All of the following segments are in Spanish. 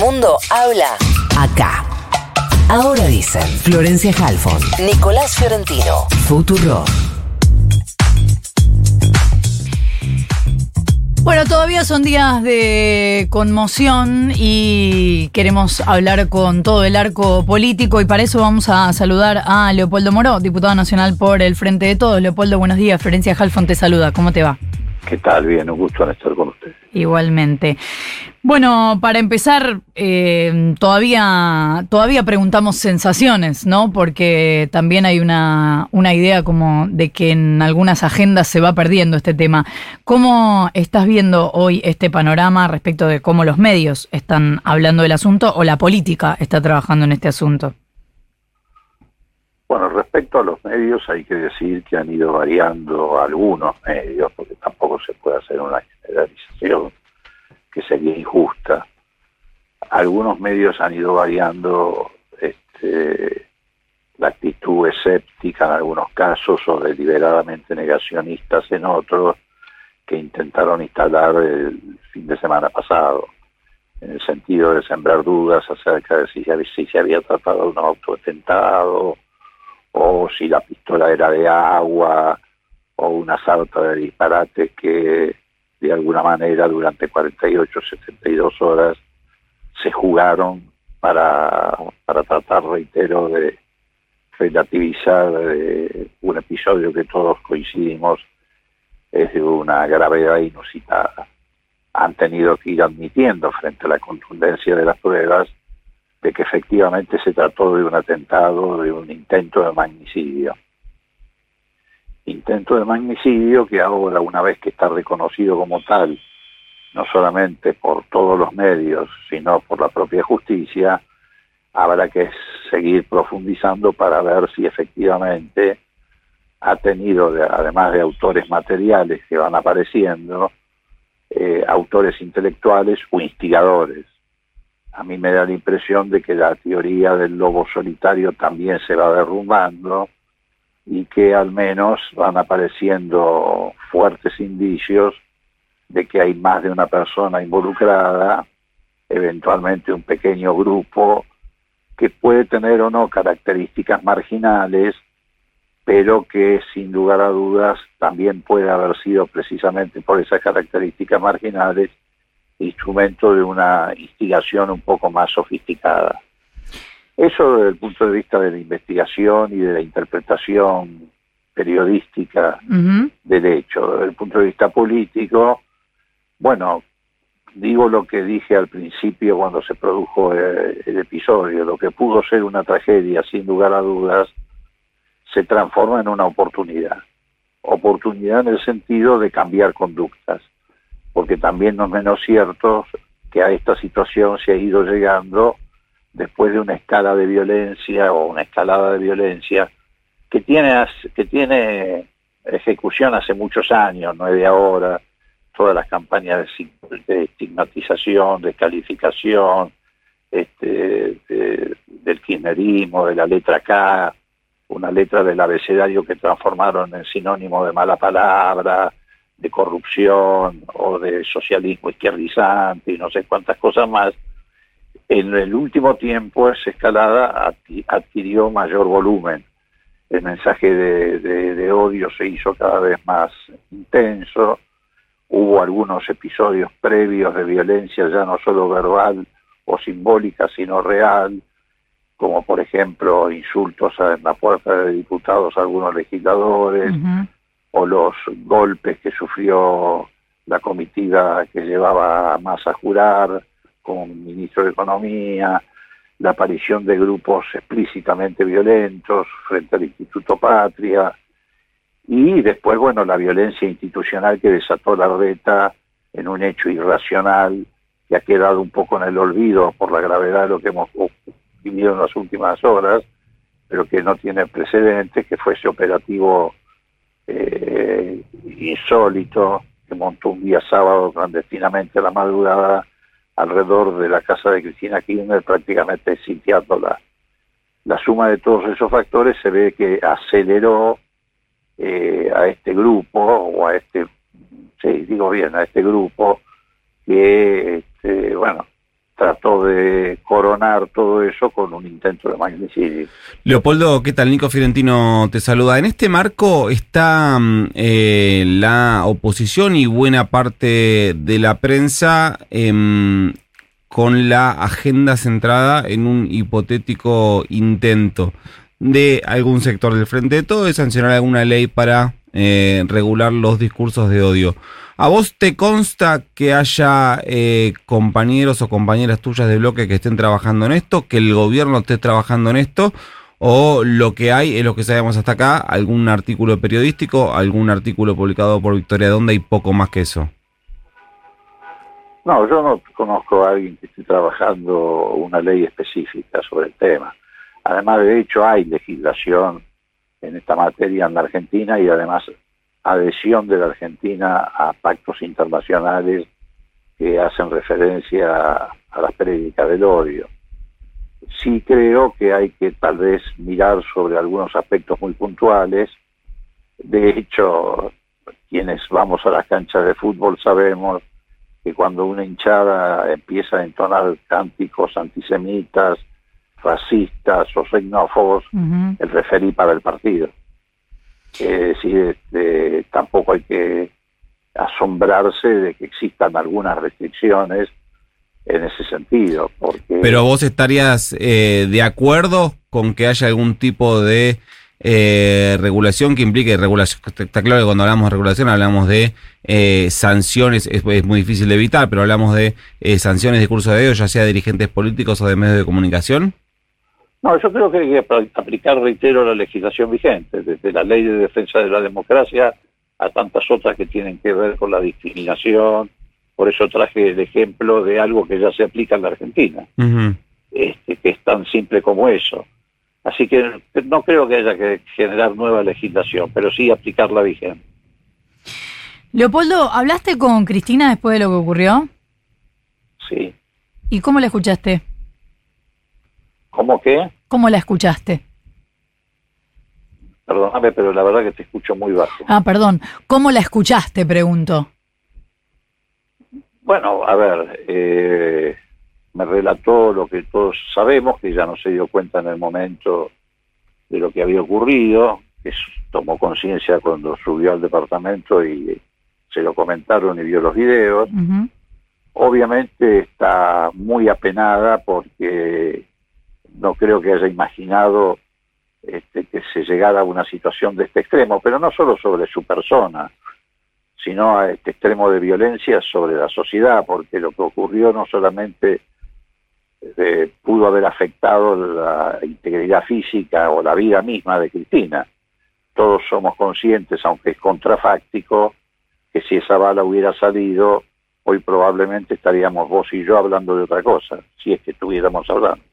mundo habla acá. Ahora dicen Florencia Halfon, Nicolás Fiorentino, Futuro. Bueno, todavía son días de conmoción y queremos hablar con todo el arco político y para eso vamos a saludar a Leopoldo Moró, diputado nacional por el Frente de Todos. Leopoldo, buenos días. Florencia Halfon te saluda. ¿Cómo te va? ¿Qué tal? Bien, un gusto estar con usted. Igualmente. Bueno, para empezar, eh, todavía, todavía preguntamos sensaciones, ¿no? Porque también hay una, una idea como de que en algunas agendas se va perdiendo este tema. ¿Cómo estás viendo hoy este panorama respecto de cómo los medios están hablando del asunto o la política está trabajando en este asunto? Bueno, respecto a los medios hay que decir que han ido variando algunos medios, porque tampoco se puede hacer una generalización que sería injusta. Algunos medios han ido variando este, la actitud escéptica en algunos casos o deliberadamente negacionistas en otros que intentaron instalar el fin de semana pasado, en el sentido de sembrar dudas acerca de si, si se había tratado de un autoatentado o si la pistola era de agua o una sarta de disparates que de alguna manera durante 48, 72 horas se jugaron para, para tratar, reitero, de relativizar eh, un episodio que todos coincidimos es de una gravedad inusitada. Han tenido que ir admitiendo frente a la contundencia de las pruebas de que efectivamente se trató de un atentado, de un intento de magnicidio. Intento de magnicidio que ahora, una vez que está reconocido como tal, no solamente por todos los medios, sino por la propia justicia, habrá que seguir profundizando para ver si efectivamente ha tenido, además de autores materiales que van apareciendo, eh, autores intelectuales o instigadores. A mí me da la impresión de que la teoría del lobo solitario también se va derrumbando y que al menos van apareciendo fuertes indicios de que hay más de una persona involucrada, eventualmente un pequeño grupo que puede tener o no características marginales, pero que sin lugar a dudas también puede haber sido precisamente por esas características marginales instrumento de una instigación un poco más sofisticada. Eso desde el punto de vista de la investigación y de la interpretación periodística del hecho. Desde el punto de vista político, bueno, digo lo que dije al principio cuando se produjo el, el episodio, lo que pudo ser una tragedia, sin lugar a dudas, se transforma en una oportunidad. Oportunidad en el sentido de cambiar conductas porque también no es menos cierto que a esta situación se ha ido llegando después de una escala de violencia o una escalada de violencia que tiene, que tiene ejecución hace muchos años, no es de ahora, todas las campañas de, estigmatización, de calificación, este, del kirchnerismo, de la letra K, una letra del abecedario que transformaron en sinónimo de mala palabra, de corrupción o de socialismo izquierdizante y no sé cuántas cosas más, en el último tiempo esa escalada adquirió mayor volumen. El mensaje de, odio se hizo cada vez más intenso, hubo algunos episodios previos de violencia ya no solo verbal o simbólica, sino real, como por ejemplo insultos en la puerta de diputados a algunos legisladores, o los golpes que sufrió la comitiva que llevaba más a jurar como ministro de Economía, la aparición de grupos explícitamente violentos frente al Instituto Patria, y después, bueno, la violencia institucional que desató la reta en un hecho irracional que ha quedado un poco en el olvido por la gravedad de lo que hemos vivido en las últimas horas, pero que no tiene precedentes, que fue ese operativo eh, insólito que montó un día sábado clandestinamente la madrugada alrededor de la casa de Cristina Kirchner, prácticamente sitiando la, la suma de todos esos factores, se ve que aceleró eh, a este grupo, o a este, sí, digo bien, a este grupo, que, este, bueno, trató de coronar todo eso con un intento de magnicidio. Leopoldo, ¿qué tal? Nico Fiorentino te saluda. En este marco está mm, eh, la oposición y buena parte de la prensa em, con la agenda centrada en un hipotético intento de algún sector del Frente de Todo de sancionar alguna ley para eh, regular los discursos de odio. ¿A vos te consta que haya eh, compañeros o compañeras tuyas de bloque que estén trabajando en esto, que el gobierno esté trabajando en esto? ¿O lo que hay es lo que sabemos hasta acá, algún artículo periodístico, algún artículo publicado por Victoria Donda y poco más que eso? No, yo no conozco a alguien que esté trabajando una ley específica sobre el tema. Además, de hecho, hay legislación en esta materia en la Argentina y además adhesión de la Argentina a pactos internacionales que hacen referencia a, las prédicas del odio. Sí creo que hay que tal vez mirar sobre algunos aspectos muy puntuales. De hecho, quienes vamos a las canchas de fútbol sabemos que cuando una hinchada empieza a entonar cánticos antisemitas, racistas o xenófobos, el referí para el partido. Es decir, este, tampoco hay que asombrarse de que existan algunas restricciones en ese sentido. Porque... Pero vos estarías eh, de acuerdo con que haya algún tipo de eh, regulación que implique regulación. Está claro que cuando hablamos de regulación hablamos de eh, sanciones, es, muy difícil de evitar, pero hablamos de sanciones de curso de dedo, ya sea de dirigentes políticos o de medios de comunicación. No, yo creo que hay que aplicar, reitero, la legislación vigente, desde la ley de defensa de la democracia a tantas otras que tienen que ver con la discriminación. Por eso traje el ejemplo de algo que ya se aplica en la Argentina, este, que es tan simple como eso. Así que no creo que haya que generar nueva legislación, pero sí aplicarla vigente. Leopoldo, ¿hablaste con Cristina después de lo que ocurrió? Sí. ¿Y cómo la escuchaste? ¿Cómo qué? ¿Cómo la escuchaste? Perdóname, pero la verdad que te escucho muy bajo. Ah, perdón. ¿Cómo la escuchaste? Pregunto. Bueno, a ver, eh, me relató lo que todos sabemos, que ya no se dio cuenta en el momento de lo que había ocurrido, que tomó conciencia cuando subió al departamento y se lo comentaron y vio los videos. Obviamente está muy apenada porque no creo que haya imaginado este, que se llegara a una situación de este extremo, pero no solo sobre su persona, sino a este extremo de violencia sobre la sociedad, porque lo que ocurrió no solamente eh, pudo haber afectado la integridad física o la vida misma de Cristina. Todos somos conscientes, aunque es contrafáctico, que si esa bala hubiera salido, hoy probablemente estaríamos vos y yo hablando de otra cosa, si es que estuviéramos hablando.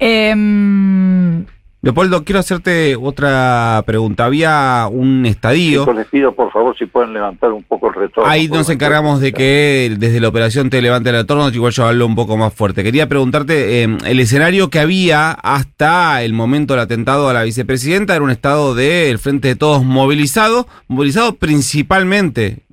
Em, Leopoldo, quiero hacerte otra pregunta. Había un estadio. les pido, por favor, si pueden levantar un poco el retorno. Ahí nos encargamos de que desde la operación te levante el retorno, igual yo hablo un poco más fuerte. Quería preguntarte, em, el escenario que había hasta el momento del atentado a la vicepresidenta era un estado del Frente de Todos movilizado, movilizado principalmente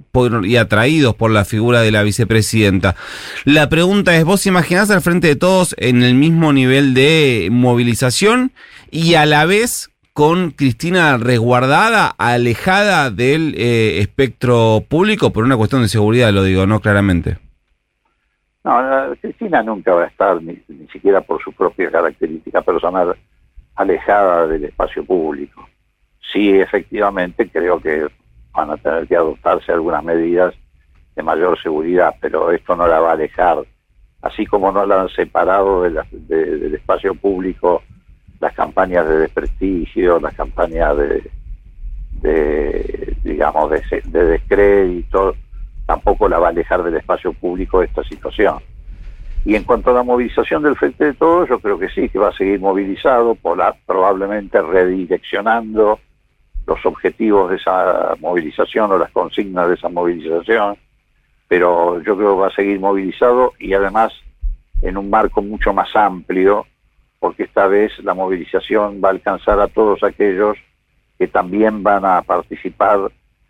y atraídos por la figura de la vicepresidenta. La pregunta es, ¿vos imaginás al frente de todos en el mismo nivel de movilización y a la vez con Cristina resguardada, alejada del eh, espectro público por una cuestión de seguridad, lo digo, ¿no? Claramente. No, Cristina nunca va a estar, ni, ni siquiera por su propia característica personal, alejada del espacio público. Sí, efectivamente, creo que van a tener que adoptarse algunas medidas de mayor seguridad, pero esto no la va a alejar, así como no la han separado del espacio público las campañas de desprestigio, las campañas de, digamos, de, de, descrédito, tampoco la va a alejar del espacio público esta situación. Y en cuanto a la movilización del Frente de Todos, yo creo que sí, que va a seguir movilizado, por la, probablemente redireccionando los objetivos de esa movilización o las consignas de esa movilización, pero yo creo que va a seguir movilizado y además en un marco mucho más amplio, porque esta vez la movilización va a alcanzar a todos aquellos que también van a participar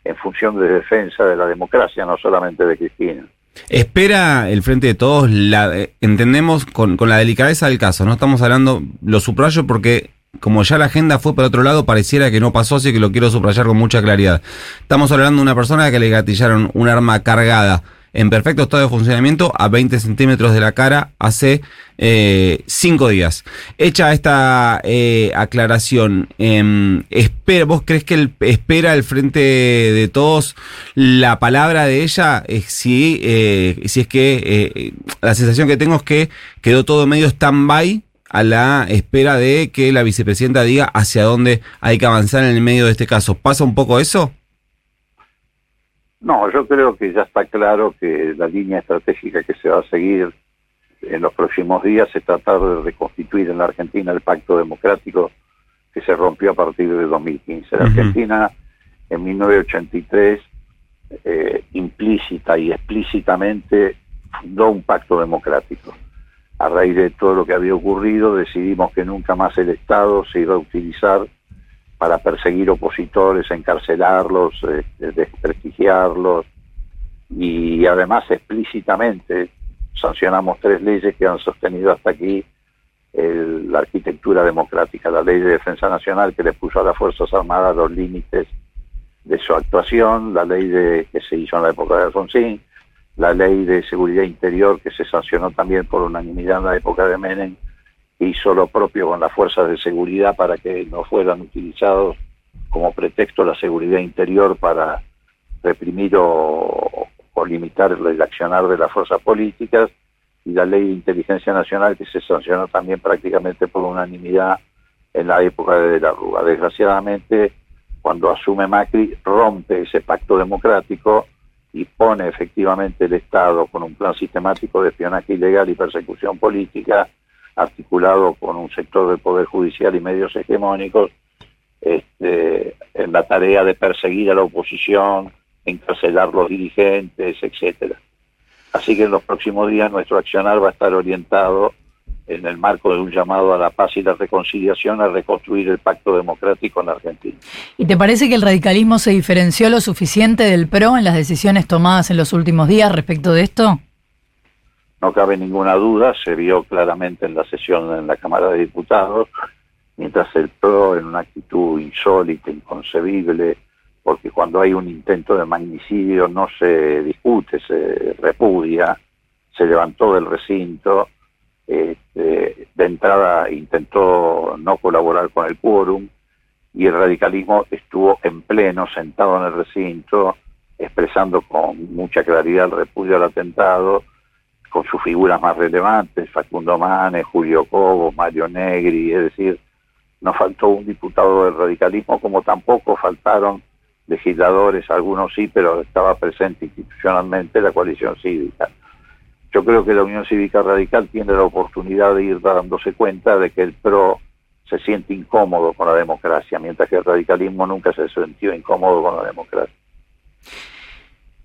en función de defensa de la democracia, no solamente de Cristina. Espera el frente de todos, la, eh, entendemos con, la delicadeza del caso, no estamos hablando, lo subrayo porque como ya la agenda fue para otro lado, pareciera que no pasó, así que lo quiero subrayar con mucha claridad. Estamos hablando de una persona que le gatillaron un arma cargada en perfecto estado de funcionamiento a 20 centímetros de la cara hace eh, cinco días. Hecha esta eh, aclaración, eh, espera, ¿vos crees que él espera al frente de todos la palabra de ella? Eh, si, eh, si es que eh, la sensación que tengo es que quedó todo medio stand-by a la espera de que la vicepresidenta diga hacia dónde hay que avanzar en el medio de este caso. ¿Pasa un poco eso? No, yo creo que ya está claro que la línea estratégica que se va a seguir en los próximos días es tratar de reconstituir en la Argentina el pacto democrático que se rompió a partir de 2015. La uh -huh. Argentina en 1983 eh, implícita y explícitamente fundó un pacto democrático. A raíz de todo lo que había ocurrido decidimos que nunca más el Estado se iba a utilizar para perseguir opositores, encarcelarlos, eh, desprestigiarlos y además explícitamente sancionamos tres leyes que han sostenido hasta aquí el, la arquitectura democrática, la ley de defensa nacional que le puso a las Fuerzas Armadas los límites de su actuación, la ley de, que se hizo en la época de Alfonsín, la ley de seguridad interior que se sancionó también por unanimidad en la época de Menem, hizo lo propio con las fuerzas de seguridad para que no fueran utilizados como pretexto la seguridad interior para reprimir o, limitar el accionar de las fuerzas políticas y la ley de inteligencia nacional que se sancionó también prácticamente por unanimidad en la época de la Rúa. Desgraciadamente, cuando asume Macri, rompe ese pacto democrático y pone efectivamente el Estado con un plan sistemático de espionaje ilegal y persecución política articulado con un sector del Poder Judicial y medios hegemónicos, este, en la tarea de perseguir a la oposición, encarcelar los dirigentes, etcétera. Así que en los próximos días nuestro accionar va a estar orientado en el marco de un llamado a la paz y la reconciliación a reconstruir el pacto democrático en Argentina. ¿Y te parece que el radicalismo se diferenció lo suficiente del PRO en las decisiones tomadas en los últimos días respecto de esto? No cabe ninguna duda, se vio claramente en la sesión en la Cámara de Diputados, mientras el PRO en una actitud insólita, inconcebible, porque cuando hay un intento de magnicidio no se discute, se repudia, se levantó del recinto, este, de entrada intentó no colaborar con el quórum y el radicalismo estuvo en pleno sentado en el recinto expresando con mucha claridad el repudio al atentado con sus figuras más relevantes, Facundo Manes, Julio Cobo, Mario Negri, es decir, no faltó un diputado del radicalismo, como tampoco faltaron legisladores, algunos sí, pero estaba presente institucionalmente la coalición cívica. Yo creo que la Unión Cívica Radical tiene la oportunidad de ir dándose cuenta de que el PRO se siente incómodo con la democracia, mientras que el radicalismo nunca se sintió incómodo con la democracia.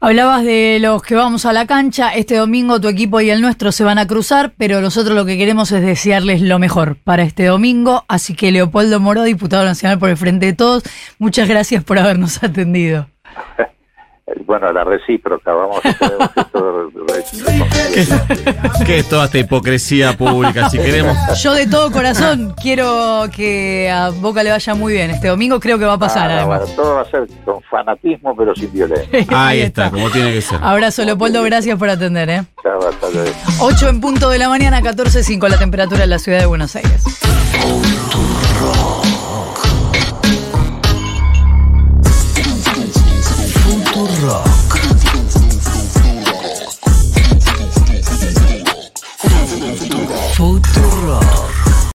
Hablabas de los que vamos a la cancha. Este domingo tu equipo y el nuestro se van a cruzar, pero nosotros lo que queremos es desearles lo mejor para este domingo. Así que Leopoldo Moró, diputado nacional por el Frente de Todos, muchas gracias por habernos atendido. Bueno, la recíproca, vamos a ¿Qué, ¿Qué es toda esta hipocresía pública? Si queremos. Yo de todo corazón quiero que a Boca le vaya muy bien. Este domingo creo que va a pasar. Ah, bueno, todo va a ser con fanatismo, pero sin violencia. Ahí, Ahí está, está, como tiene que ser. Abrazo, Leopoldo, gracias por atender. ¿eh? Chao, hasta luego. 8 en punto de la mañana, 14.5 la temperatura en la ciudad de Buenos Aires.